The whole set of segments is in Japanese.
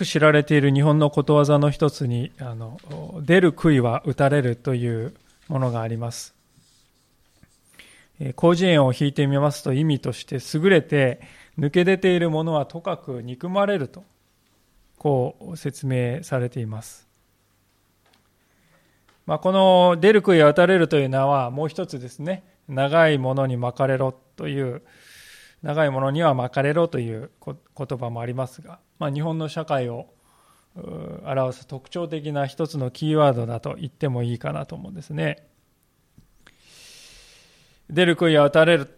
く知られている日本のことわざの一つに、あの、出る杭は打たれるというものがあります。広辞苑を引いてみますと意味として優れて抜け出ているものはとかく憎まれるとこう説明されています。まあ、この出る杭は打たれるという名はもう一つですね長いものに巻かれろという長いものには巻かれろという言葉もありますが、まあ、日本の社会を表す特徴的な一つのキーワードだと言ってもいいかなと思うんですね。出る杭は打たれる。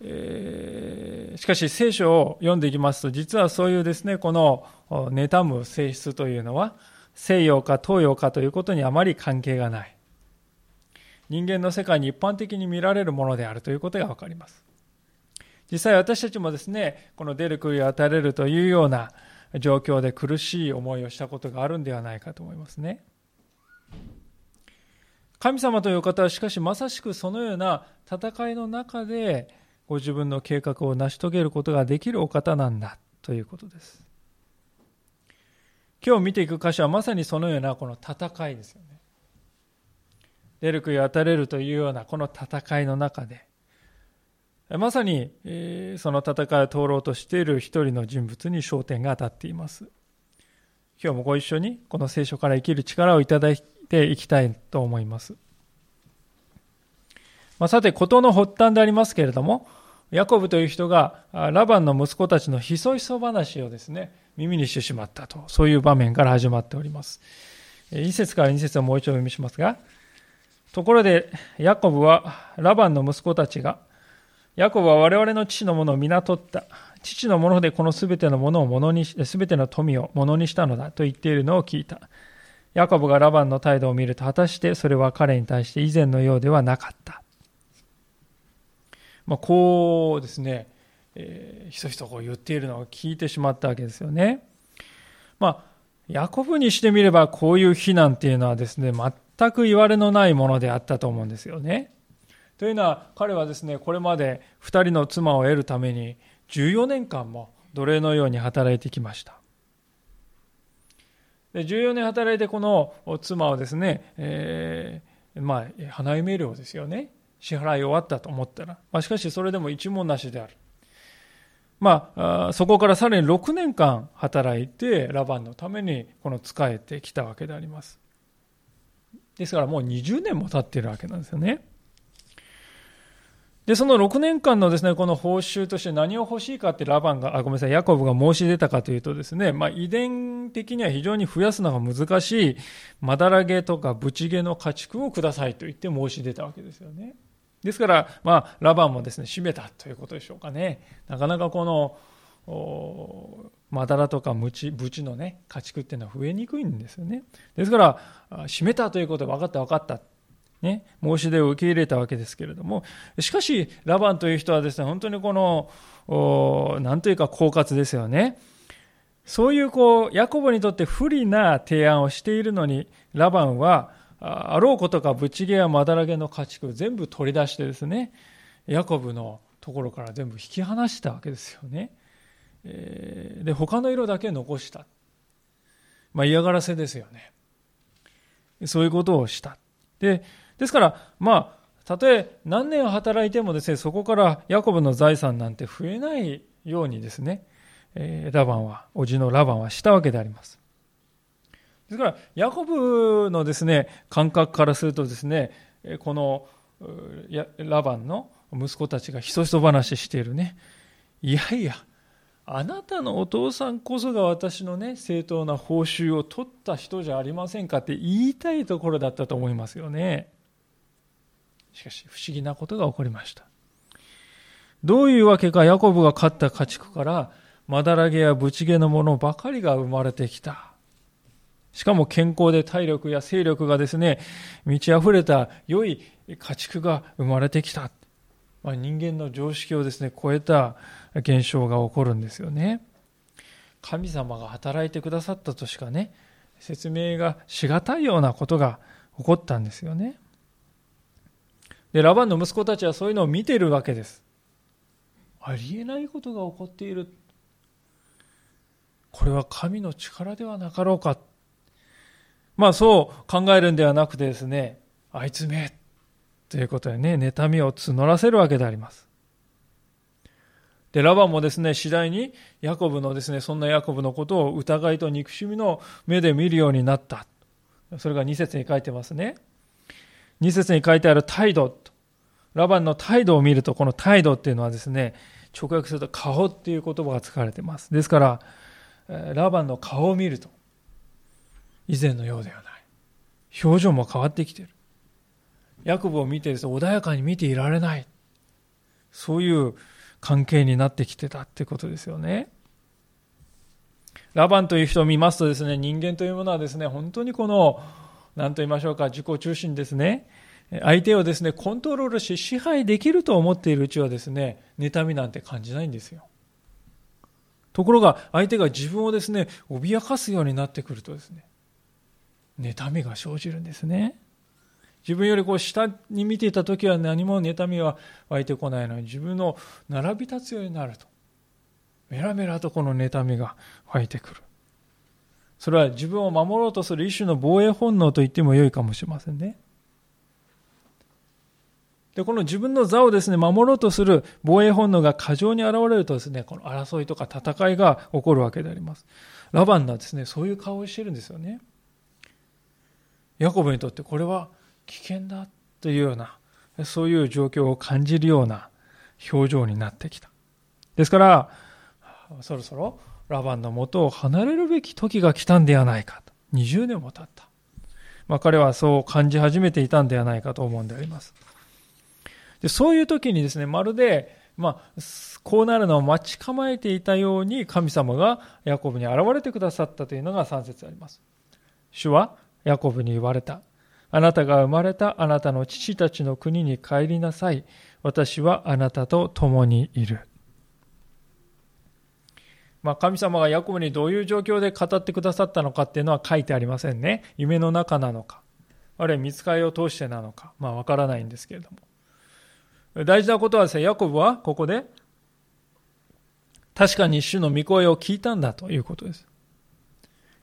えー、しかし聖書を読んでいきますと実はそういうですねこの妬む性質というのは西洋か東洋かということにあまり関係がない人間の世界に一般的に見られるものであるということが分かります実際私たちもですね、この出る杭を与えれるというような状況で苦しい思いをしたことがあるんではないかと思いますね。神様という方はしかしまさしくそのような戦いの中でご自分の計画を成し遂げることができるお方なんだということです。今日見ていく箇所はまさにそのようなこの戦いですよね。出る杭を与えれるというようなこの戦いの中でまさに、えー、その戦いを通ろうとしている一人の人物に焦点が当たっています。今日もご一緒にこの聖書から生きる力をいただいていきたいと思います。まあ、さて、事の発端でありますけれども、ヤコブという人がラバンの息子たちのひそひそ話をですね、耳にしてしまったと、そういう場面から始まっております。一節から二節をもう一度読みしますが、ところで、ヤコブはラバンの息子たちがヤコブは我々の父のものを皆取った。父のものでこのすべてのものをものにし、すべての富をものにしたのだと言っているのを聞いた。ヤコブがラバンの態度を見ると、果たしてそれは彼に対して以前のようではなかった。まあ、こうですね、えー、ひそひそこう言っているのを聞いてしまったわけですよね。まあ、ヤコブにしてみればこういう非難っていうのはですね、全く言われのないものであったと思うんですよね。というのは彼はですねこれまで2人の妻を得るために14年間も奴隷のように働いてきました。で14年働いてこの妻をですね、えー、まあ花嫁料ですよね。支払い終わったと思ったら、まあ、しかしそれでも一文なしである。まあ、そこからさらに6年間働いてラバンのためにこの仕えてきたわけであります。ですからもう20年も経っているわけなんですよね。で、その6年間のですね、この報酬として何を欲しいかってラバンが、あ、ごめんなさい、ヤコブが申し出たかというとですね、まあ、遺伝的には非常に増やすのが難しい、まだらげとかブチ毛の家畜をくださいと言って申し出たわけですよね。ですから、まあ、ラバンもですね、閉めたということでしょうかね。なかなかこの、まだらとかムチ、ブチのね、家畜っていうのは増えにくいんですよね。ですから、閉めたということで分かった分かった。ね、申し出を受け入れたわけですけれども、しかし、ラバンという人はですね、本当にこの、なんというか、狡猾ですよね。そういう、こう、ヤコブにとって不利な提案をしているのに、ラバンは、あろうことか、ブチゲやまだらげの家畜全部取り出してですね、ヤコブのところから全部引き離したわけですよね。えー、で、他の色だけ残した。まあ、嫌がらせですよね。そういうことをした。で、ですから、まあ、たとえ何年働いてもですね、そこからヤコブの財産なんて増えないようにですね、えー、ラバンは、叔父のラバンはしたわけであります。ですから、ヤコブのですね、感覚からするとですね、このラバンの息子たちがひそひそ話しているね、いやいや、あなたのお父さんこそが私のね、正当な報酬を取った人じゃありませんかって言いたいところだったと思いますよね。しかし不思議なことが起こりました。どういうわけかヤコブが勝った家畜からまだらげやぶち毛のものばかりが生まれてきた。しかも健康で体力や勢力がですね、満ち溢れた良い家畜が生まれてきた。まあ、人間の常識をですね、超えた現象が起こるんですよね。神様が働いてくださったとしかね、説明がしがたいようなことが起こったんですよね。で、ラバンの息子たちはそういうのを見ているわけです。ありえないことが起こっている。これは神の力ではなかろうか。まあそう考えるんではなくてですね、あいつめ、ということでね、妬みを募らせるわけであります。で、ラバンもですね、次第にヤコブのですね、そんなヤコブのことを疑いと憎しみの目で見るようになった。それが2節に書いてますね。2節に書いてある態度と。ラバンの態度を見ると、この態度っていうのはですね、直訳すると顔っていう言葉が使われています。ですから、ラバンの顔を見ると、以前のようではない。表情も変わってきている。ヤコブを見てです、ね、穏やかに見ていられない。そういう関係になってきてたってことですよね。ラバンという人を見ますとですね、人間というものはですね、本当にこの、何と言いましょうか、自己中心ですね。相手をですね、コントロールし支配できると思っているうちはですね、妬みなんて感じないんですよ。ところが、相手が自分をですね、脅かすようになってくるとですね、妬みが生じるんですね。自分よりこう下に見ていた時は何も妬みは湧いてこないのに自分の並び立つようになるとメラメラとこの妬みが湧いてくるそれは自分を守ろうとする一種の防衛本能と言っても良いかもしれませんね。でこの自分の座をですね守ろうとする防衛本能が過剰に現れるとですねこの争いとか戦いが起こるわけであります。ラバンはですねそういう顔をしてるんですよね。ヤコブにとってこれは危険だというような、そういう状況を感じるような表情になってきた。ですから、そろそろラバンの元を離れるべき時が来たんではないかと。20年も経った。まあ、彼はそう感じ始めていたんではないかと思うんであります。でそういう時にですね、まるで、まあ、こうなるのを待ち構えていたように神様がヤコブに現れてくださったというのが3節あります。主はヤコブに言われた。あなたが生まれたあなたの父たちの国に帰りなさい。私はあなたと共にいる。まあ、神様がヤコブにどういう状況で語ってくださったのかっていうのは書いてありませんね。夢の中なのか、あるいは見つかりを通してなのか、まあわからないんですけれども。大事なことはですね、ヤコブはここで、確かに主の御声を聞いたんだということです。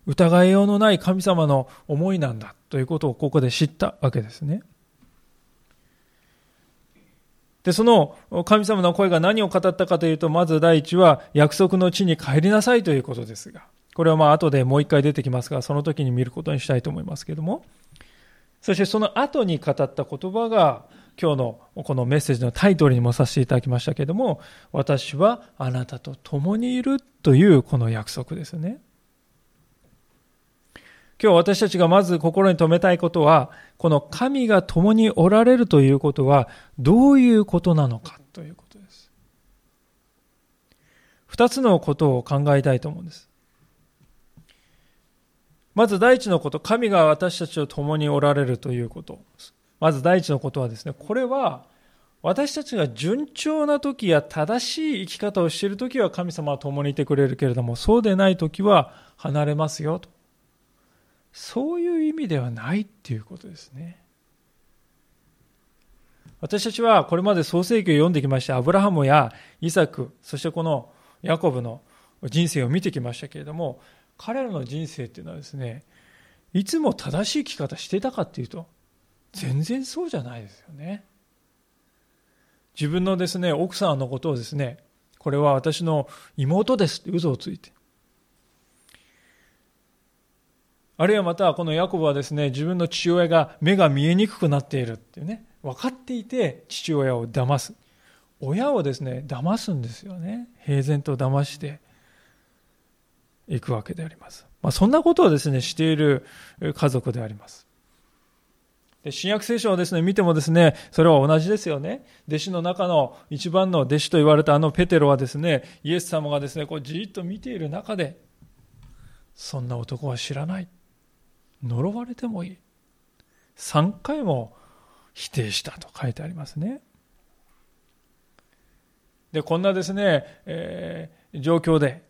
疑いようのない神様の思いなんだということをここで知ったわけですね。で、その神様の声が何を語ったかというと、まず第一は約束の地に帰りなさいということですが、これはまあ後でもう一回出てきますが、その時に見ることにしたいと思いますけれども、そしてその後に語った言葉が、今日のこのメッセージのタイトルにもさせていただきましたけれども、私はあなたと共にいるというこの約束ですね。今日私たちがまず心に留めたいことは、この神が共におられるということはどういうことなのかということです。二つのことを考えたいと思うんです。まず第一のこと、神が私たちと共におられるということ。まず第一のことはですね、これは私たちが順調な時や正しい生き方をしている時は神様は共にいてくれるけれども、そうでない時は離れますよと。そういう意味ではないっていうことですね。私たちはこれまで創世記を読んできまして、アブラハムやイサク、そしてこのヤコブの人生を見てきましたけれども、彼らの人生っていうのはですね、いつも正しい生き方してたかっていうと、全然そうじゃないですよね。自分のですね、奥さんのことをですね、これは私の妹ですって嘘をついて、あるいはまたこのヤコブはですね、自分の父親が目が見えにくくなっているっていうね、分かっていて父親を騙す。親をですね、騙すんですよね。平然と騙していくわけであります。まあ、そんなことをですね、している家族であります。で新約聖書をですね、見てもですね、それは同じですよね。弟子の中の一番の弟子と言われたあのペテロはですね、イエス様がですね、こうじっと見ている中で、そんな男は知らない。呪われてもいい。3回も否定したと書いてありますね。で、こんなですね、えー、状況で、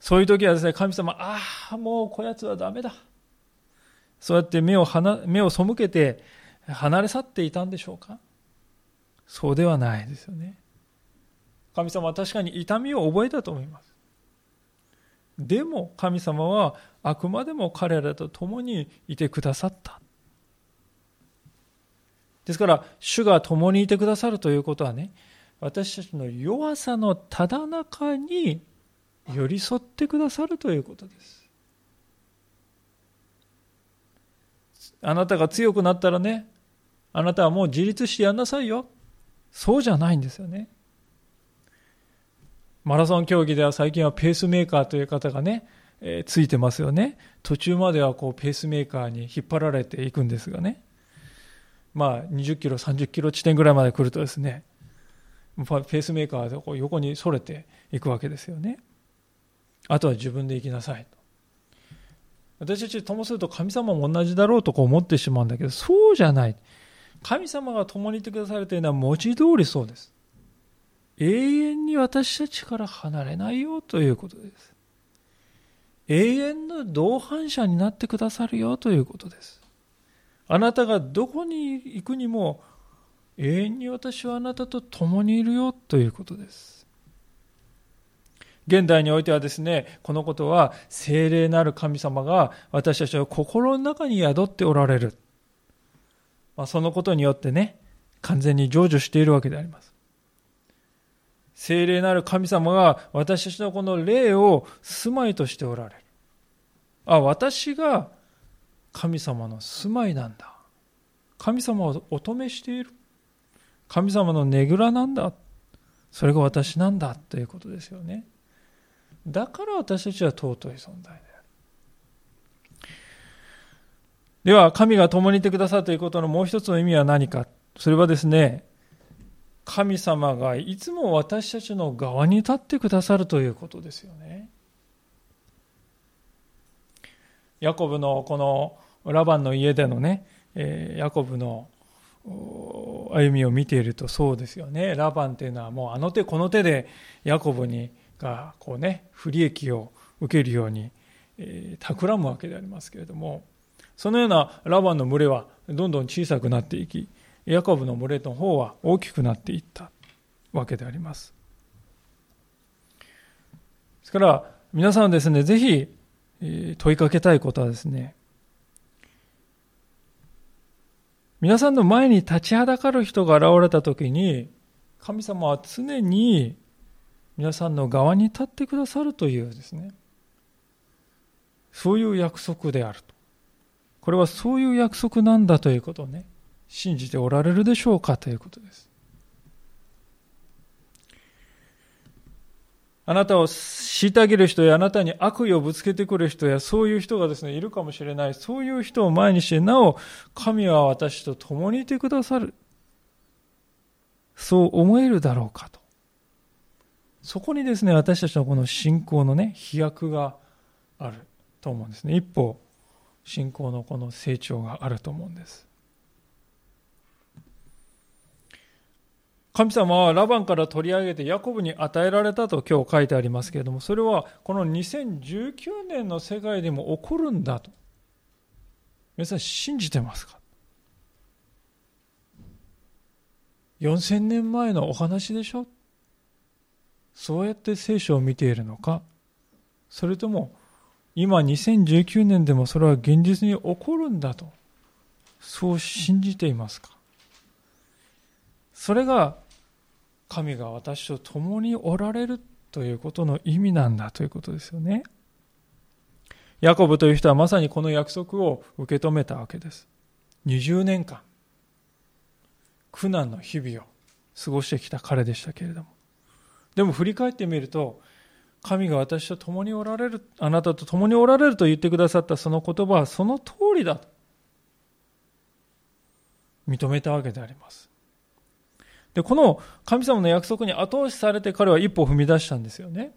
そういう時はですね、神様、ああ、もうこやつはダメだ。そうやって目を目を背けて離れ去っていたんでしょうかそうではないですよね。神様は確かに痛みを覚えたと思います。でも神様はあくまでも彼らと共にいてくださった。ですから、主が共にいてくださるということはね、私たちの弱さのただ中に寄り添ってくださるということです。あなたが強くなったらね、あなたはもう自立してやんなさいよ。そうじゃないんですよね。マラソン競技では最近はペースメーカーという方がね、えー、ついてますよね。途中まではこうペースメーカーに引っ張られていくんですがね。まあ20キロ、30キロ地点ぐらいまで来るとですね、ペースメーカーでこう横にそれていくわけですよね。あとは自分で行きなさいと。私たちともすると神様も同じだろうとこう思ってしまうんだけど、そうじゃない。神様が共にいてくださるというのは文字通りそうです。永私たちから離れないよということです。永遠の同伴者になってくださるよということです。あなたがどこに行くにも永遠に私はあなたと共にいるよということです。現代においてはですね、このことは精霊なる神様が私たちの心の中に宿っておられる。まあ、そのことによってね、完全に成就しているわけであります。聖霊なる神様が私たちのこの霊を住まいとしておられる。あ、私が神様の住まいなんだ。神様をお止めしている。神様のねぐらなんだ。それが私なんだということですよね。だから私たちは尊い存在である。では、神が共にいてくださるということのもう一つの意味は何か。それはですね、神様がいつも私たちの側に立ってくださるということですよね。ヤコブのこのラバンの家でのね、え、ヤコブの歩みを見ているとそうですよね。ラバンというのはもうあの手この手でヤコブにがこうね、不利益を受けるように、え、企むわけでありますけれども、そのようなラバンの群れはどんどん小さくなっていき、ヤコブの群れの方は大きくなっていったわけであります。ですから皆さんですね、ぜひ問いかけたいことはですね、皆さんの前に立ちはだかる人が現れた時に、神様は常に皆さんの側に立ってくださるというですね、そういう約束であると。これはそういう約束なんだということをね、信じておられるでしょうかということです。あなたを虐げる人やあなたに悪意をぶつけてくる人やそういう人がですね、いるかもしれない。そういう人を前にして、なお、神は私と共にいてくださる。そう思えるだろうかと。そこにですね、私たちのこの信仰のね、飛躍があると思うんですね。一歩、信仰のこの成長があると思うんです。神様はラバンから取り上げてヤコブに与えられたと今日書いてありますけれども、それはこの2019年の世界でも起こるんだと。皆さん信じてますか ?4000 年前のお話でしょ？そうやって聖書を見ているのか？それとも今2019年でもそれは現実に起こるんだとそう信じていますか？それが神が私と共におられるということの意味なんだということですよね。ヤコブという人はまさにこの約束を受け止めたわけです。20年間、苦難の日々を過ごしてきた彼でしたけれども。でも振り返ってみると、神が私と共におられる、あなたと共におられると言ってくださったその言葉はその通りだと認めたわけであります。で、この神様の約束に後押しされて彼は一歩踏み出したんですよね。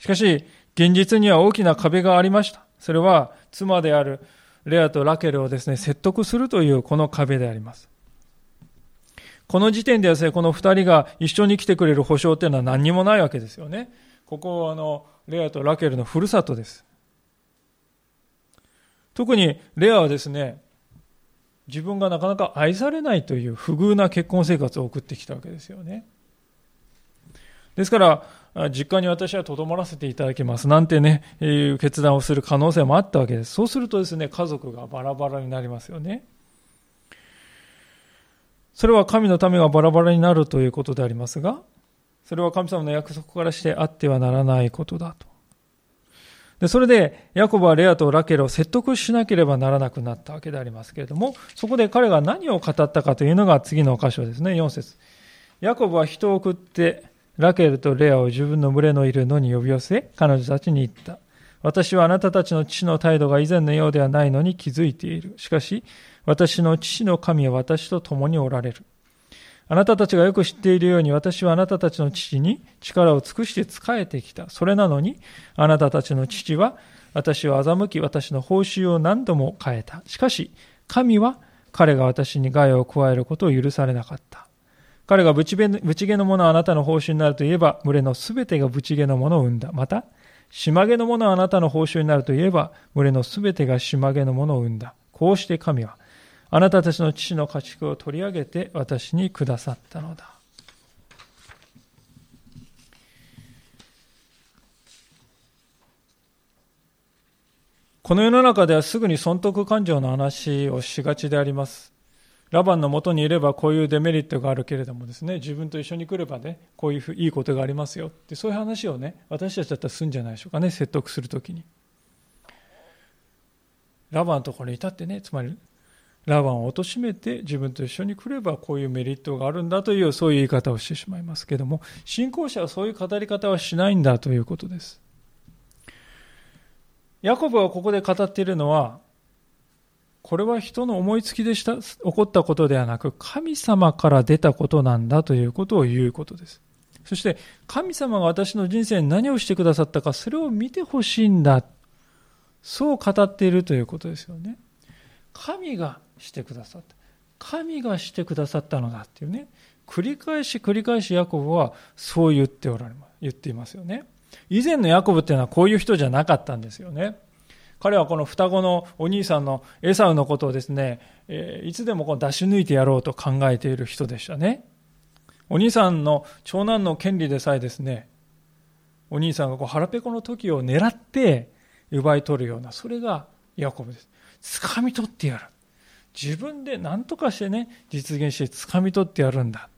しかし、現実には大きな壁がありました。それは、妻であるレアとラケルをですね、説得するというこの壁であります。この時点ではですね、この二人が一緒に来てくれる保証っていうのは何にもないわけですよね。ここはあの、レアとラケルのふるさとです。特にレアはですね、自分がなかなか愛されないという不遇な結婚生活を送ってきたわけですよね。ですから、実家に私は留まらせていただきますなんてね、いう決断をする可能性もあったわけです。そうするとですね、家族がバラバラになりますよね。それは神のためがバラバラになるということでありますが、それは神様の約束からしてあってはならないことだと。それで、ヤコブはレアとラケルを説得しなければならなくなったわけでありますけれども、そこで彼が何を語ったかというのが次の箇所ですね、4節ヤコブは人を送って、ラケルとレアを自分の群れのいるのに呼び寄せ、彼女たちに言った。私はあなたたちの父の態度が以前のようではないのに気づいている。しかし、私の父の神は私と共におられる。あなたたちがよく知っているように私はあなたたちの父に力を尽くして仕えてきた。それなのに、あなたたちの父は私を欺き私の報酬を何度も変えた。しかし、神は彼が私に害を加えることを許されなかった。彼がブチ毛のものはあなたの報酬になるといえば、群れのすべてがブチ毛のものを生んだ。また、島毛のものはあなたの報酬になるといえば、群れのすべてが島毛のものを生んだ。こうして神は、あなたたちの父の家畜を取り上げて私にくださったのだ。この世の中ではすぐに損得感情の話をしがちであります。ラバンのもとにいればこういうデメリットがあるけれどもですね、自分と一緒に来ればね、こういういいことがありますよって、そういう話をね、私たちだったらするんじゃないでしょうかね、説得するときに。ラバンのところにいたってね、つまり、ラバンを貶めて自分と一緒に来ればこういうメリットがあるんだという、そういう言い方をしてしまいますけれども、信仰者はそういう語り方はしないんだということです。ヤコブがここで語っているのは、これは人の思いつきでした、起こったことではなく、神様から出たことなんだということを言うことです。そして、神様が私の人生に何をしてくださったか、それを見てほしいんだ。そう語っているということですよね。神がしてくださった。神がしてくださったのだっていうね。繰り返し繰り返しヤコブはそう言っておられます。言っていますよね。以前のヤコブっていうのはこういう人じゃなかったんですよね。彼はこの双子のお兄さんのエサウのことをですね、え、いつでもこう出し抜いてやろうと考えている人でしたね。お兄さんの長男の権利でさえですね、お兄さんがこう腹ペコの時を狙って奪い取るような、それがヤコブです。掴み取ってやる。自分で何とかしてね、実現して掴み取ってやるんだ。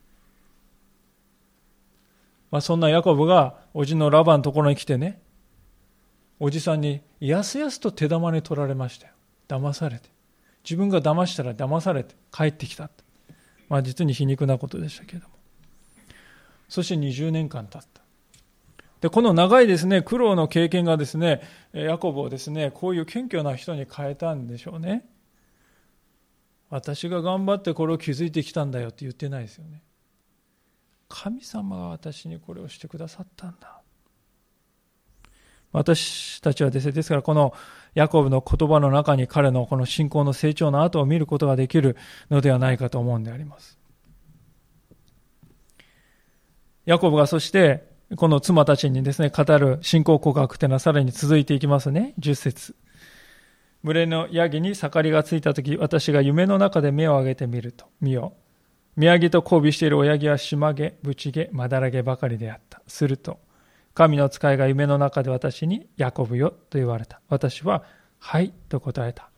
まあ、そんなヤコブが、おじのラバンのところに来てね、おじさんにやすやすと手玉に取られましたよ。騙されて。自分が騙したら騙されて帰ってきた。まあ実に皮肉なことでしたけれども。そして20年間経った。で、この長いですね、苦労の経験がですね、ヤコブをですね、こういう謙虚な人に変えたんでしょうね。私が頑張ってこれを築いてきたんだよって言ってないですよね。神様が私にこれをしてくださったんだ。私たちはですね、ですからこのヤコブの言葉の中に彼のこの信仰の成長の後を見ることができるのではないかと思うんであります。ヤコブがそしてこの妻たちにですね、語る信仰告白というのはさらに続いていきますね。10節群れのヤギに盛りがついたとき、私が夢の中で目を上げてみると、見よ。宮城と交尾している親木は島毛、ぶち毛、まだら毛ばかりであった。すると、神の使いが夢の中で私に、ヤコブよと言われた。私は、はいと答えた。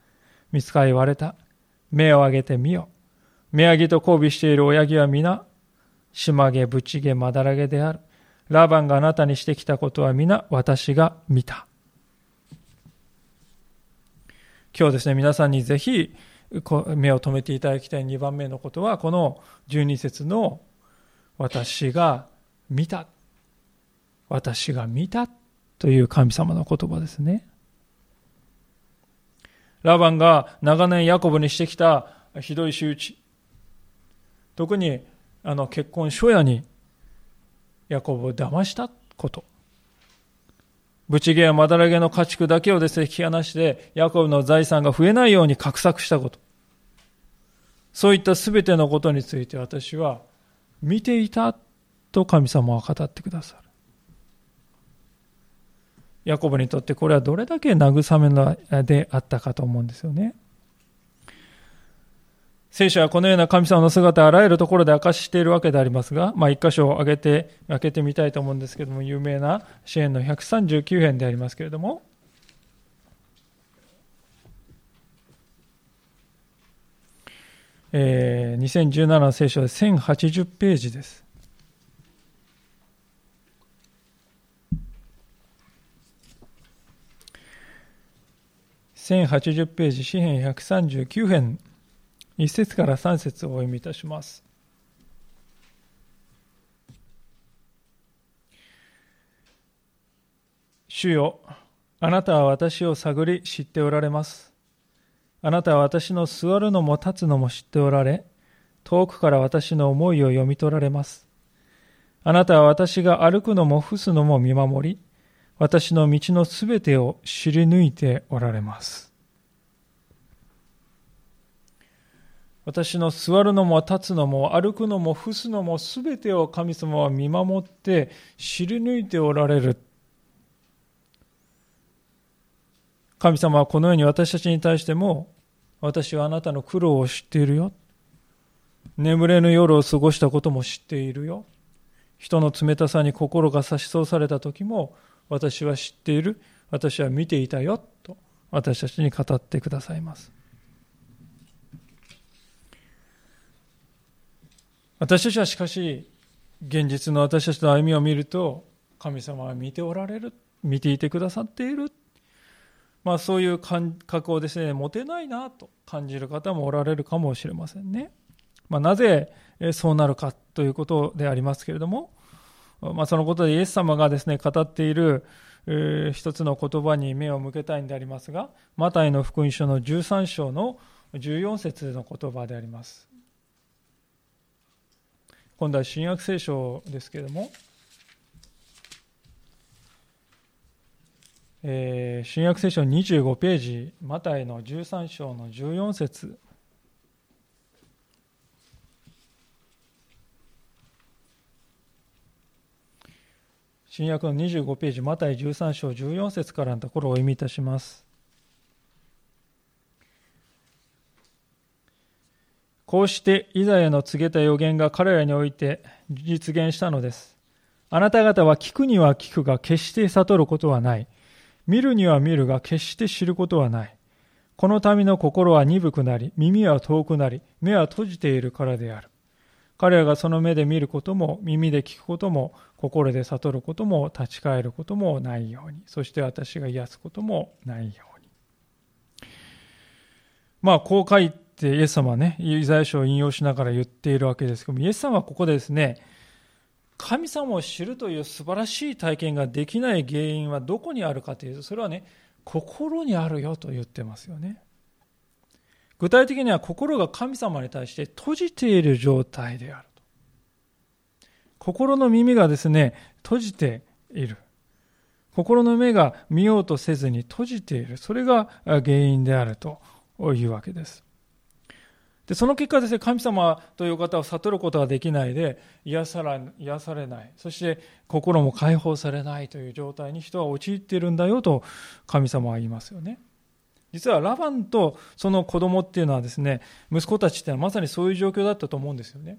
見つかい言われた。目を上げてみよ。宮城と交尾している親木は皆、島毛、ぶち毛、まだら毛である。ラバンがあなたにしてきたことは皆私が見た。今日ですね、皆さんにぜひ目を留めていただきたい2番目のことは、この12節の私が見た。私が見たという神様の言葉ですね。ラバンが長年ヤコブにしてきたひどい仕打ち。特にあの結婚初夜にヤコブを騙したこと。ブチゲやマダラゲの家畜だけをですね、引き離して、ヤコブの財産が増えないように画策したこと。そういったすべてのことについて私は見ていたと神様は語ってくださる。ヤコブにとってこれはどれだけ慰めであったかと思うんですよね。聖書はこのような神様の姿をあらゆるところで明かしているわけでありますが、まあ、一箇所を挙げて、開けてみたいと思うんですけれども、有名な支援の139編でありますけれども、えー、2017の聖書で1080ページです。1080ページ、詩編139編、1節から3節をお読みいたします。主よ、あなたは私を探り知っておられます。あなたは私の座るのも立つのも知っておられ、遠くから私の思いを読み取られます。あなたは私が歩くのも伏すのも見守り、私の道のすべてを知り抜いておられます。私の座るのも立つのも歩くのも伏すのもすべてを神様は見守って知り抜いておられる。神様はこのように私たちに対しても私はあなたの苦労を知っているよ。眠れぬ夜を過ごしたことも知っているよ。人の冷たさに心が差し通された時も私は知っている。私は見ていたよ。と私たちに語ってくださいます。私たちはしかし、現実の私たちの歩みを見ると、神様は見ておられる。見ていてくださっている。まあ、そういう感覚をですね、持てないなと感じる方もおられるかもしれませんね。まあ、なぜそうなるかということでありますけれども、まあ、そのことでイエス様がですね、語っている、一つの言葉に目を向けたいんでありますが、マタイの福音書の13章の14節の言葉であります。今度は新約聖書ですけれども、えー、新約聖書25ページ、マタイの13章の14節新約の25ページ、マタイ13章14節からのところをお読みいたします。こうしてイザヤの告げた予言が彼らにおいて実現したのです。あなた方は聞くには聞くが決して悟ることはない。見るには見るが決して知ることはない。この民の心は鈍くなり、耳は遠くなり、目は閉じているからである。彼らがその目で見ることも、耳で聞くことも、心で悟ることも、立ち返ることもないように、そして私が癒すこともないように。まあ、こう書いて、イエス様はね、イザヤ書を引用しながら言っているわけですけども、イエス様はここでですね、神様を知るという素晴らしい体験ができない原因はどこにあるかというと、それはね、心にあるよと言ってますよね。具体的には心が神様に対して閉じている状態であると。心の耳がですね、閉じている。心の目が見ようとせずに閉じている。それが原因であるというわけです。で、その結果ですね、神様という方を悟ることができないで、癒さら癒されない。そして心も解放されないという状態に人は陥っているんだよと神様は言いますよね。実はラバンとその子供っていうのはですね、息子たちっていうのはまさにそういう状況だったと思うんですよね。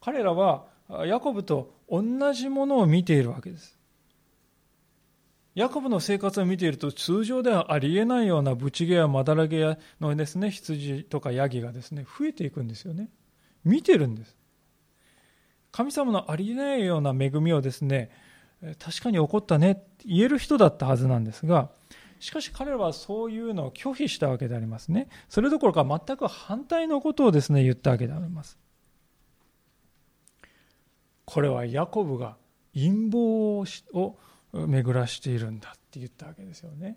彼らはヤコブと同じものを見ているわけです。ヤコブの生活を見ていると通常ではありえないようなブチゲやマダラゲやのですね羊とかヤギがですね増えていくんですよね。見てるんです。神様のありえないような恵みをですね確かに起こったねって言える人だったはずなんですがしかし彼らはそういうのを拒否したわけでありますね。それどころか全く反対のことをですね言ったわけであります。これはヤコブが陰謀を巡らしているんだって言ったわけですよね。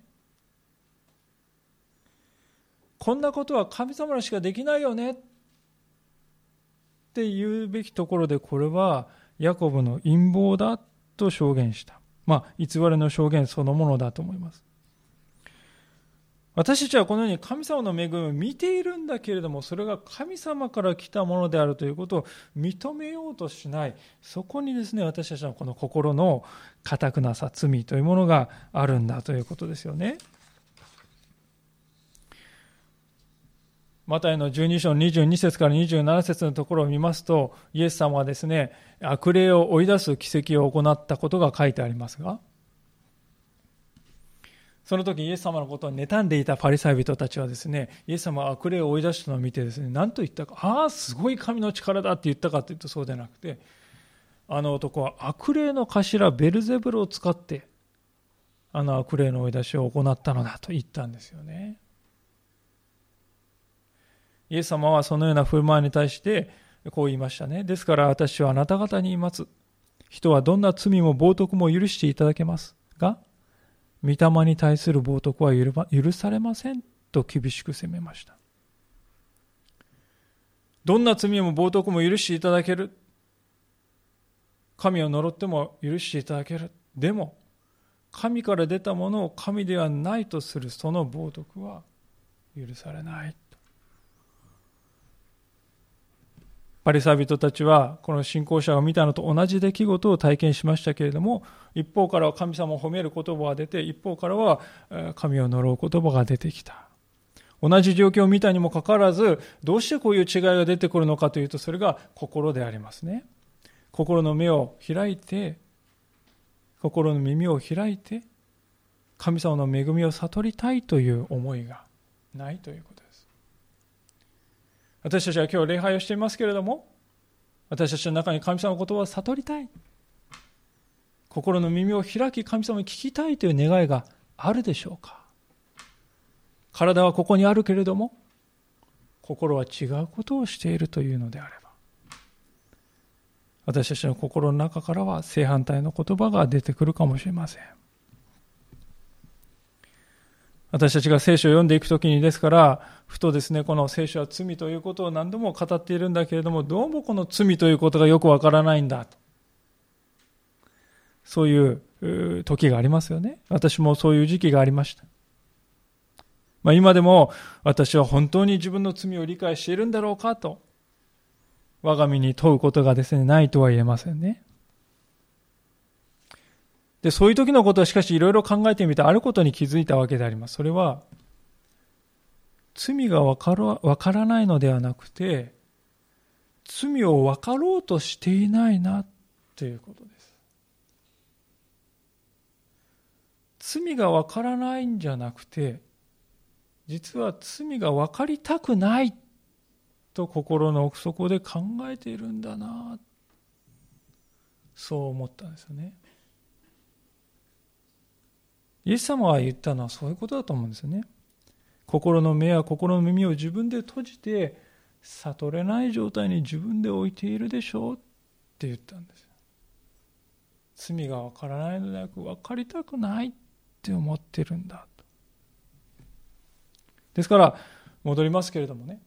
こんなことは神様らしかできないよねって言うべきところでこれはヤコブの陰謀だと証言した。まあ偽りの証言そのものだと思います。私たちはこのように神様の恵みを見ているんだけれども、それが神様から来たものであるということを認めようとしない。そこにですね、私たちのこの心の固くなさ、罪というものがあるんだということですよね。マタイの12章の22節から27節のところを見ますと、イエス様はですね、悪霊を追い出す奇跡を行ったことが書いてありますが、その時イエス様のことを妬んでいたパリサイ人たちはですね、イエス様は悪霊を追い出したのを見てですね、何と言ったか、ああ、すごい神の力だって言ったかというとそうでなくて、あの男は悪霊の頭ベルゼブルを使って、あの悪霊の追い出しを行ったのだと言ったんですよね。イエス様はそのような振る舞いに対してこう言いましたね。ですから私はあなた方に言います。人はどんな罪も冒涜も許していただけますが、御霊に対する冒涜は許されませんと厳しく責めました。どんな罪も冒涜も許していただける。神を呪っても許していただける。でも、神から出たものを神ではないとするその冒涜は許されない。パリサイ人たちはこの信仰者が見たのと同じ出来事を体験しましたけれども一方からは神様を褒める言葉が出て一方からは神を呪う言葉が出てきた。同じ状況を見たにもかかわらずどうしてこういう違いが出てくるのかというとそれが心でありますね。心の目を開いて心の耳を開いて神様の恵みを悟りたいという思いがないということ。私たちは今日礼拝をしていますけれども、私たちの中に神様の言葉を悟りたい。心の耳を開き神様に聞きたいという願いがあるでしょうか体はここにあるけれども、心は違うことをしているというのであれば、私たちの心の中からは正反対の言葉が出てくるかもしれません。私たちが聖書を読んでいくときにですから、ふとですね、この聖書は罪ということを何度も語っているんだけれども、どうもこの罪ということがよくわからないんだと。そういう時がありますよね。私もそういう時期がありました。まあ、今でも私は本当に自分の罪を理解しているんだろうかと、我が身に問うことがですね、ないとは言えませんね。で、そういう時のことはしかしいろいろ考えてみてあることに気づいたわけであります。それは、罪がわからないのではなくて、罪を分かろうとしていないなということです。罪が分からないんじゃなくて、実は罪が分かりたくないと心の奥底で考えているんだなそう思ったんですよね。イエス様が言ったのはそういうことだと思うんですよね。心の目や心の耳を自分で閉じて悟れない状態に自分で置いているでしょうって言ったんです。罪がわからないのではなく分かりたくないって思ってるんだと。ですから戻りますけれどもね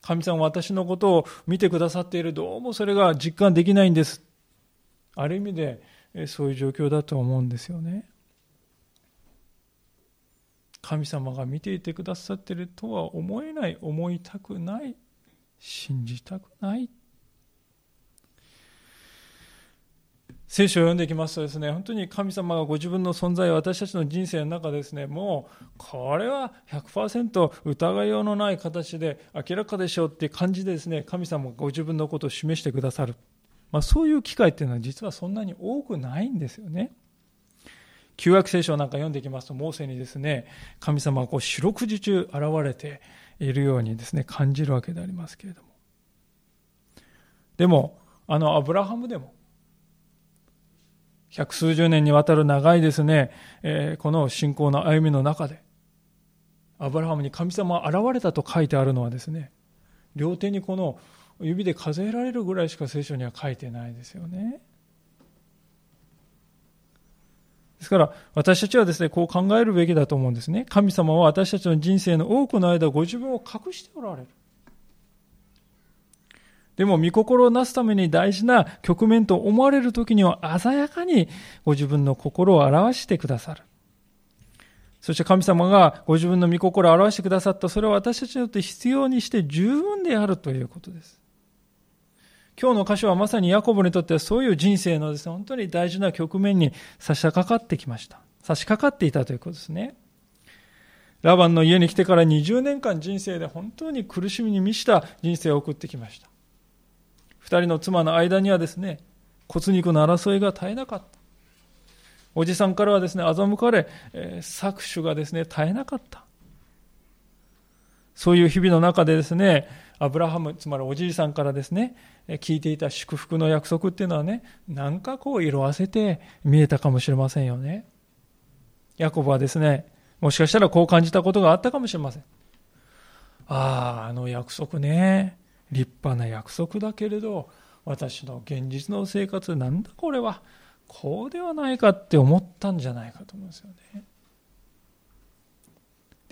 神様は私のことを見てくださっているどうもそれが実感できないんですある意味でそういう状況だと思うんですよね神様が見ていてくださっているとは思えない、思いたくない、信じたくない。聖書を読んでいきますとですね、本当に神様がご自分の存在私たちの人生の中ですね、もう、これは100%疑いようのない形で明らかでしょうっていう感じでですね、神様がご自分のことを示してくださる。まあ、そういう機会っていうのは実はそんなに多くないんですよね。旧約聖書なんか読んでいきますと、モーセにですね、神様がこう四六時中現れているようにですね、感じるわけでありますけれども。でも、あのアブラハムでも、百数十年にわたる長いですね、えー、この信仰の歩みの中で、アブラハムに神様が現れたと書いてあるのはですね、両手にこの指で数えられるぐらいしか聖書には書いてないですよね。ですから、私たちはですね、こう考えるべきだと思うんですね。神様は私たちの人生の多くの間、ご自分を隠しておられる。でも、御心をなすために大事な局面と思われる時には、鮮やかにご自分の心を表してくださる。そして神様がご自分の御心を表してくださった、それは私たちにとって必要にして十分であるということです。今日の箇所はまさにヤコブにとってはそういう人生のですね、本当に大事な局面に差し掛かってきました。差し掛かっていたということですね。ラバンの家に来てから20年間人生で本当に苦しみに満ちた人生を送ってきました。二人の妻の間にはですね、骨肉の争いが絶えなかった。おじさんからはですね、欺かれ、えー、搾取がですね、絶えなかった。そういう日々の中でですね、アブラハム、つまりおじいさんからですね、聞いていた祝福の約束っていうのはね、なんかこう色あせて見えたかもしれませんよね。ヤコブはですね、もしかしたらこう感じたことがあったかもしれません。ああ、あの約束ね、立派な約束だけれど、私の現実の生活、なんだこれは、こうではないかって思ったんじゃないかと思うんですよね。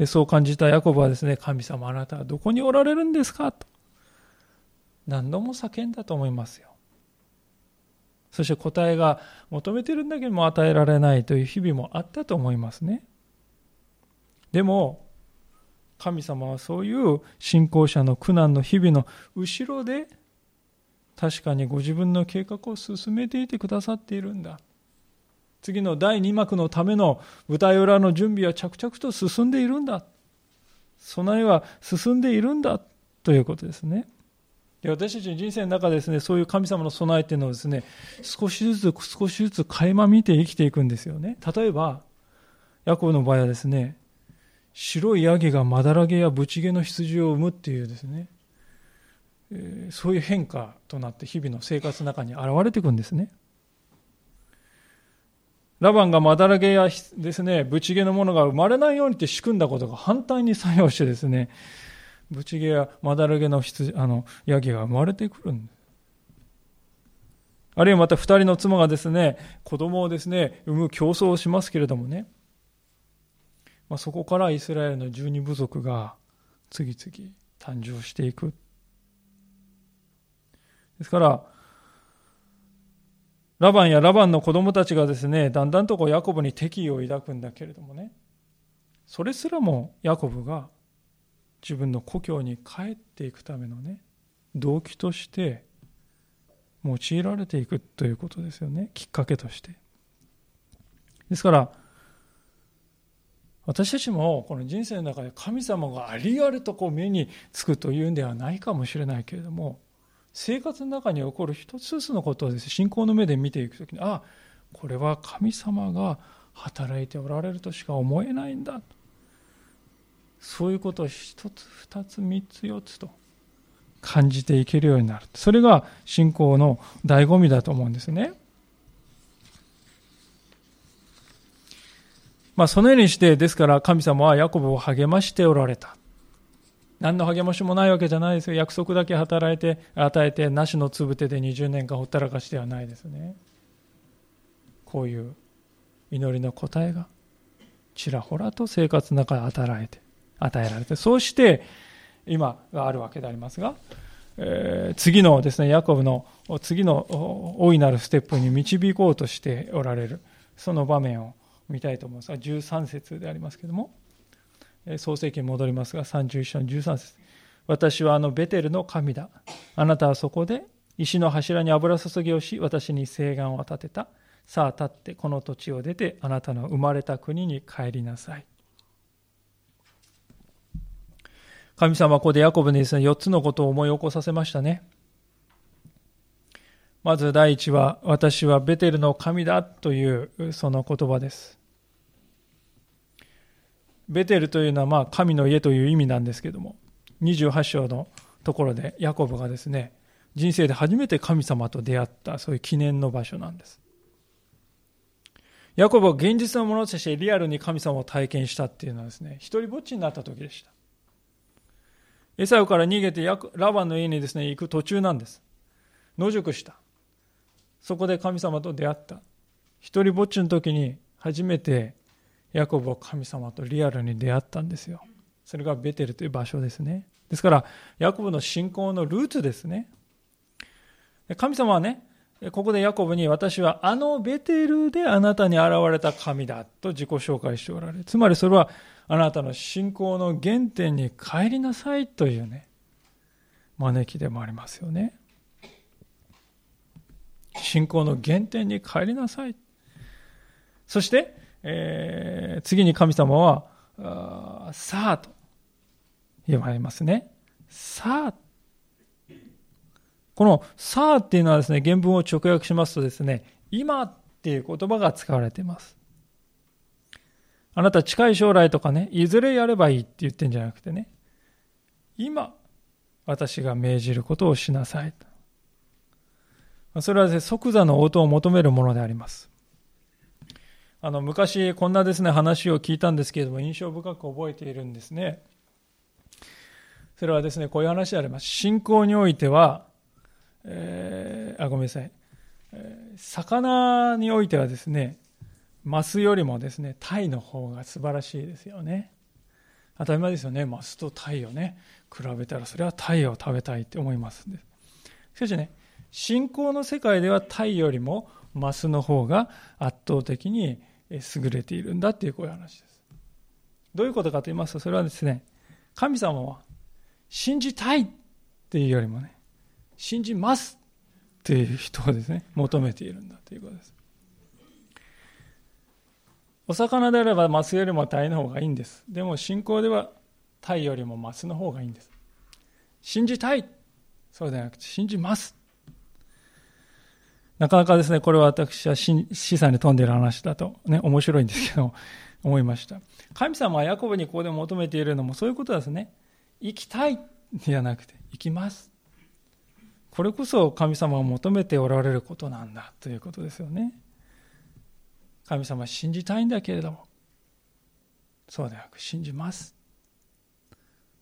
で、そう感じたヤコブはですね、神様あなたはどこにおられるんですか？と何度も叫んだと思いますよ。そして答えが求めてるんだけども与えられないという日々もあったと思いますね。でも、神様はそういう信仰者の苦難の日々の後ろで確かにご自分の計画を進めていてくださっているんだ。次の第2幕のための舞台裏の準備は着々と進んでいるんだ。備えは進んでいるんだということですね。で私たちの人生の中ですね、そういう神様の備えっていうのをですね、少しずつ少しずつ垣間見て生きていくんですよね。例えば、ヤコブの場合はですね、白いヤギがまだらげやブチゲの羊を産むっていうですね、そういう変化となって日々の生活の中に現れていくんですね。ラバンがまだらげやですね、ブチゲのものが生まれないようにって仕組んだことが反対に作用してですね、ブチゲやまだらげの羊あのヤギが生まれてくるんです。あるいはまた二人の妻がですね、子供をですね、産む競争をしますけれどもね、まあ、そこからイスラエルの十二部族が次々誕生していく。ですから、ラバンやラバンの子供たちがですね、だんだんとこうヤコブに敵意を抱くんだけれどもね、それすらもヤコブが自分の故郷に帰っていくためのね、動機として用いられていくということですよね、きっかけとして。ですから、私たちもこの人生の中で神様がありありとこう目につくというんではないかもしれないけれども、生活の中に起こる一つずつのことをです、ね、信仰の目で見ていくときに、ああ、これは神様が働いておられるとしか思えないんだ。そういうことを一つ、二つ、三つ、四つと感じていけるようになる。それが信仰の醍醐味だと思うんですね。まあ、そのようにして、ですから神様はヤコブを励ましておられた。何の励ましもないわけじゃないですよ。約束だけ働いて、与えて、なしのつぶてで20年間ほったらかしてはないですね。こういう祈りの答えが、ちらほらと生活の中で与えて、与えられて、そうして今があるわけでありますが、えー、次のですね、ヤコブの次の大いなるステップに導こうとしておられる、その場面を見たいと思いますが、13節でありますけども、創世記に戻りますが、31章の13節私はあのベテルの神だ。あなたはそこで石の柱に油注ぎをし、私に誓願を立てた。さあ立ってこの土地を出て、あなたの生まれた国に帰りなさい。神様はここでヤコブにですね、4つのことを思い起こさせましたね。まず第一は、私はベテルの神だというその言葉です。ベテルというのはまあ神の家という意味なんですけども、28章のところでヤコブがですね、人生で初めて神様と出会ったそういう記念の場所なんです。ヤコブは現実のものとしてリアルに神様を体験したっていうのはですね、一人ぼっちになった時でした。エサウから逃げてラバンの家にですね、行く途中なんです。野宿した。そこで神様と出会った。一人ぼっちの時に初めてヤコブは神様とリアルに出会ったんですよ。それがベテルという場所ですね。ですから、ヤコブの信仰のルーツですね。神様はね、ここでヤコブに私はあのベテルであなたに現れた神だと自己紹介しておられる。つまりそれはあなたの信仰の原点に帰りなさいというね、招きでもありますよね。信仰の原点に帰りなさい。そして、えー、次に神様はさあと言われますね。さあ。このさあっていうのはですね、原文を直訳しますとですね、今っていう言葉が使われています。あなた近い将来とかね、いずれやればいいって言ってんじゃなくてね、今、私が命じることをしなさい。それは、ね、即座の応答を求めるものであります。あの、昔こんなですね、話を聞いたんですけれども、印象深く覚えているんですね。それはですね、こういう話であります。信仰においては、えー、あ、ごめんなさい。えー、魚においてはですね、マスよりもですね、タイの方が素晴らしいですよね。当たり前ですよね。マスとタイをね、比べたらそれはタイを食べたいって思いますしかしね、信仰の世界ではタイよりもマスの方が圧倒的に優れているんだっていうこういう話です。どういうことかと言いますと、それはですね、神様は信じたいっていうよりもね、信じますっていう人をですね、求めているんだということです。お魚であればマスよりもタイの方がいいんです。でも信仰ではタイよりもマスの方がいいんです。信じたいそうではなくて信じますなかなかですね、これは私は資産に富んでいる話だとね、面白いんですけど、思いました。神様はヤコブにここで求めているのもそういうことですね。生きたいではなくて、生きます。これこそ神様を求めておられることなんだということですよね。神様信じたいんだけれども、そうではなく信じます。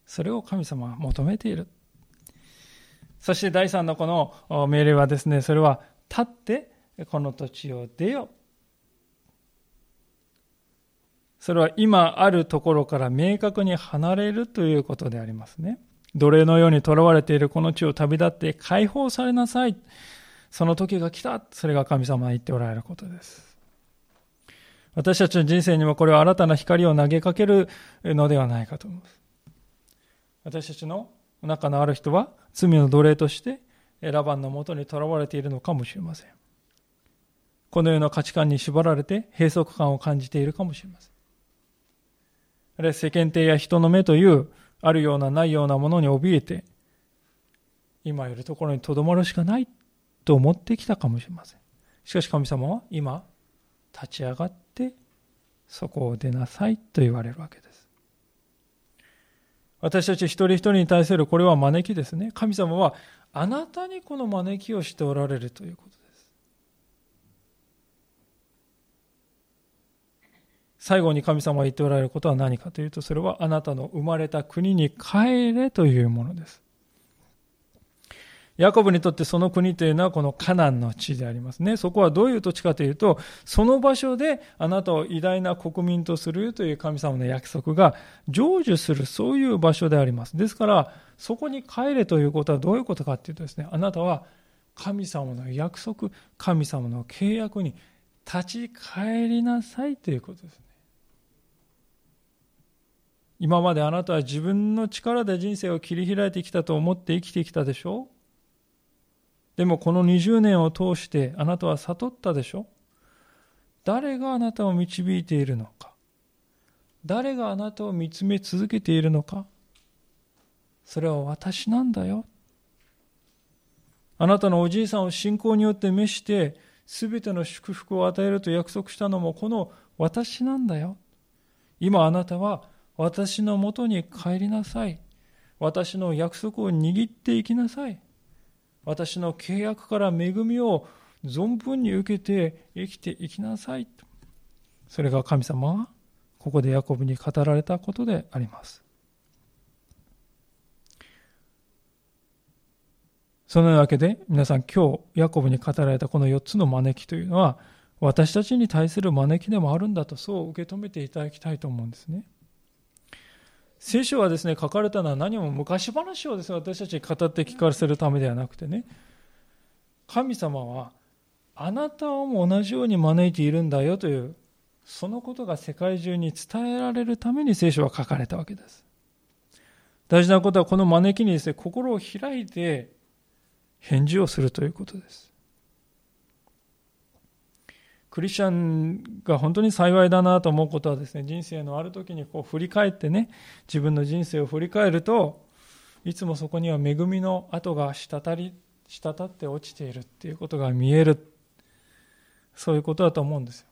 それを神様は求めている。そして第三のこの命令はですね、それは立ってこの土地を出よ。それは今あるところから明確に離れるということでありますね。奴隷のように囚われているこの地を旅立って解放されなさい。その時が来た。それが神様が言っておられることです。私たちの人生にもこれは新たな光を投げかけるのではないかと思います。私たちの中のある人は罪の奴隷としてラバンのもとにとらわれているのかもしれません。このような価値観に縛られて閉塞感を感じているかもしれません。あるいは世間体や人の目というあるようなないようなものに怯えて今いるところにとどまるしかないと思ってきたかもしれません。しかし神様は今立ち上がってそこを出なさいと言われるわけです。私たち一人一人に対するこれは招きですね。神様はあなたにこの招きをしておられるということです。最後に神様が言っておられることは何かというと、それはあなたの生まれた国に帰れというものです。ヤコブにとってその国というのはこのカナンの地でありますね。そこはどういう土地かというと、その場所であなたを偉大な国民とするという神様の約束が成就する、そういう場所であります。ですから、そこに帰れということはどういうことかというとですね、あなたは神様の約束、神様の契約に立ち返りなさいということですね。今まであなたは自分の力で人生を切り開いてきたと思って生きてきたでしょうでもこの20年を通してあなたは悟ったでしょ？誰があなたを導いているのか？誰があなたを見つめ続けているのか？それは私なんだよ。あなたのおじいさんを信仰によって召して、すべての祝福を与えると約束したのもこの私なんだよ。今あなたは私のもとに帰りなさい。私の約束を握っていきなさい。私の契約から恵みを存分に受けて生きていきなさいと。それが神様がここでヤコブに語られたことであります。そのわけで皆さん今日ヤコブに語られたこの4つの招きというのは私たちに対する招きでもあるんだとそう受け止めていただきたいと思うんですね。聖書はですね、書かれたのは何も昔話をですね、私たちに語って聞かせるためではなくてね、神様はあなたをも同じように招いているんだよという、そのことが世界中に伝えられるために聖書は書かれたわけです。大事なことはこの招きにですね、心を開いて返事をするということです。クリスチャンが本当に幸いだなと思うことはですね、人生のある時にこう振り返ってね、自分の人生を振り返ると、いつもそこには恵みの跡が滴り、滴って落ちているっていうことが見える。そういうことだと思うんですよ。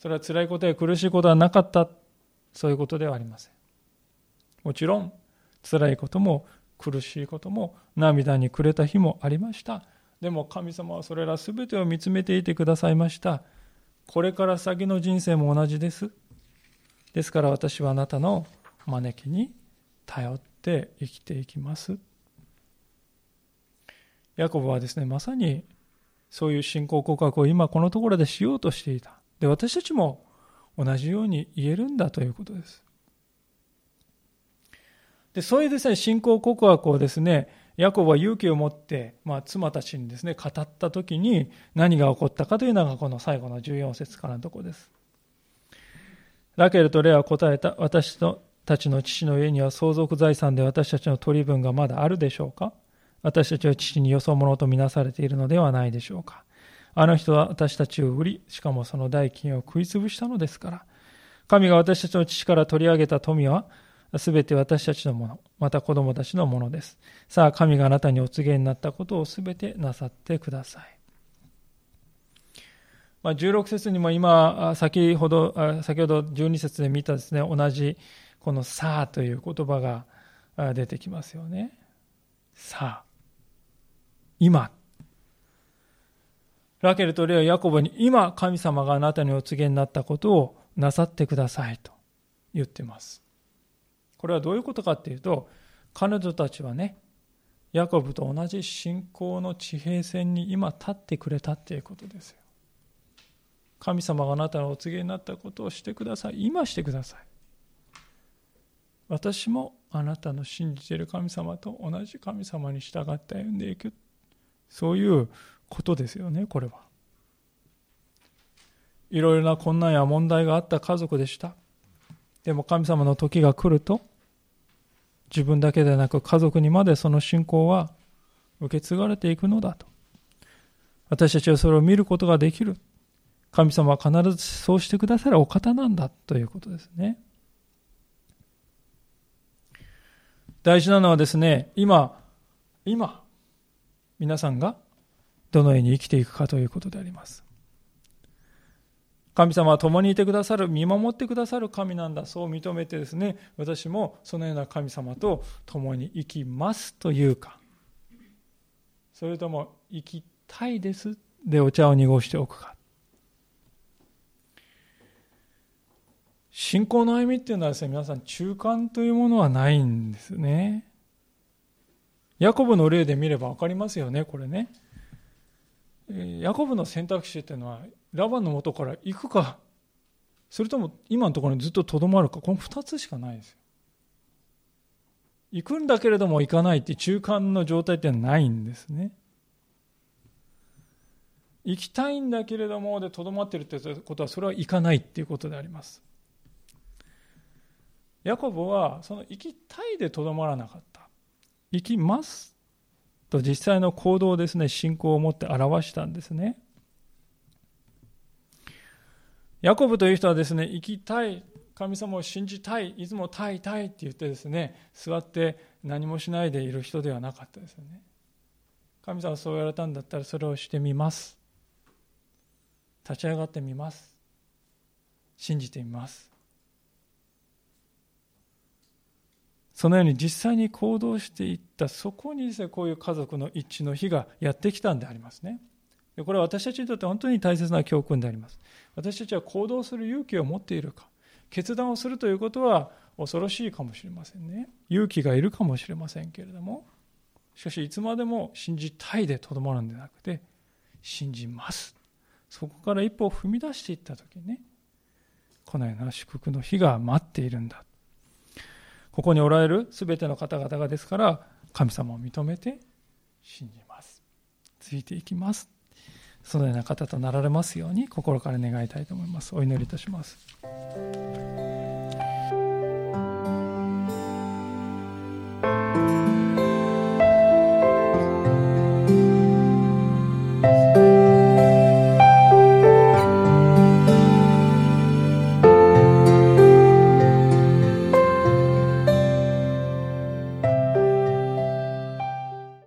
それは辛いことや苦しいことはなかった。そういうことではありません。もちろん、辛いことも苦しいことも涙に暮れた日もありました。でも神様はそれら全てを見つめていてくださいました。これから先の人生も同じです。ですから私はあなたの招きに頼って生きていきます。ヤコブはですね、まさにそういう信仰告白を今このところでしようとしていた。で、私たちも同じように言えるんだということです。で、そういうですね、信仰告白をですね、ヤコブは勇気を持って、まあ、妻たちにですね、語った時に何が起こったかというのがこの最後の14節からのとこです。ラケルとレアは答えた、私たちの父の家には相続財産で私たちの取り分がまだあるでしょうか？私たちは父によそ者とみなされているのではないでしょうか？あの人は私たちを売り、しかもその代金を食いつぶしたのですから。神が私たちの父から取り上げた富は、すべて私たちのもの、また子供たちのものです。さあ、神があなたにお告げになったことをすべてなさってください。まあ、16節にも今、先ほど、先ほど12節で見たですね、同じこのさあという言葉が出てきますよね。さあ、今。ラケルとレア・ヤコブに今神様があなたにお告げになったことをなさってくださいと言ってます。これはどういうことかっていうと、彼女たちはね、ヤコブと同じ信仰の地平線に今立ってくれたっていうことですよ。神様があなたのお告げになったことをしてください。今してください。私もあなたの信じている神様と同じ神様に従って歩んでいく。そういうことですよね、これは。いろいろな困難や問題があった家族でした。でも神様の時が来ると、自分だけでなく家族にまでその信仰は受け継がれていくのだと。私たちはそれを見ることができる。神様は必ずそうしてくださるお方なんだということですね。大事なのはですね、今、今、皆さんがどのように生きていくかということであります。神様は共にいてくださる、見守ってくださる神なんだ、そう認めてですね、私もそのような神様と共に生きますというか、それとも生きたいですでお茶を濁しておくか。信仰の歩みっていうのはですね、皆さん中間というものはないんですね。ヤコブの例で見れば分かりますよね、これね。ヤコブの選択肢っていうのはラバンの元から行くかそれとも今のところにずっととどまるかこの2つしかないですよ。行くんだけれども行かないって中間の状態ってないんですね。行きたいんだけれどもでとどまってるってことはそれは行かないっていうことであります。ヤコブはその行きたいでとどまらなかった。行きますと実際の行動をですね、信仰を持って表したんですね。ヤコブという人はですね、生きたい、神様を信じたい、いつもたいたいって言ってですね、座って何もしないでいる人ではなかったですよね。神様そう言われたんだったらそれをしてみます。立ち上がってみます。信じてみます。そのように実際に行動していったそこにですねこういう家族の一致の日がやってきたんでありますねでこれは私たちにとって本当に大切な教訓であります。私たちは行動する勇気を持っているか決断をするということは恐ろしいかもしれませんね。勇気がいるかもしれませんけれどもしかしいつまでも信じたいでとどまるんでなくて信じます。そこから一歩を踏み出していった時にねこのような祝福の日が待っているんだ。ここにおられる全ての方々がですから神様を認めて信じます。ついていきます。そのような方となられますように心から願いたいと思います。お祈りいたします。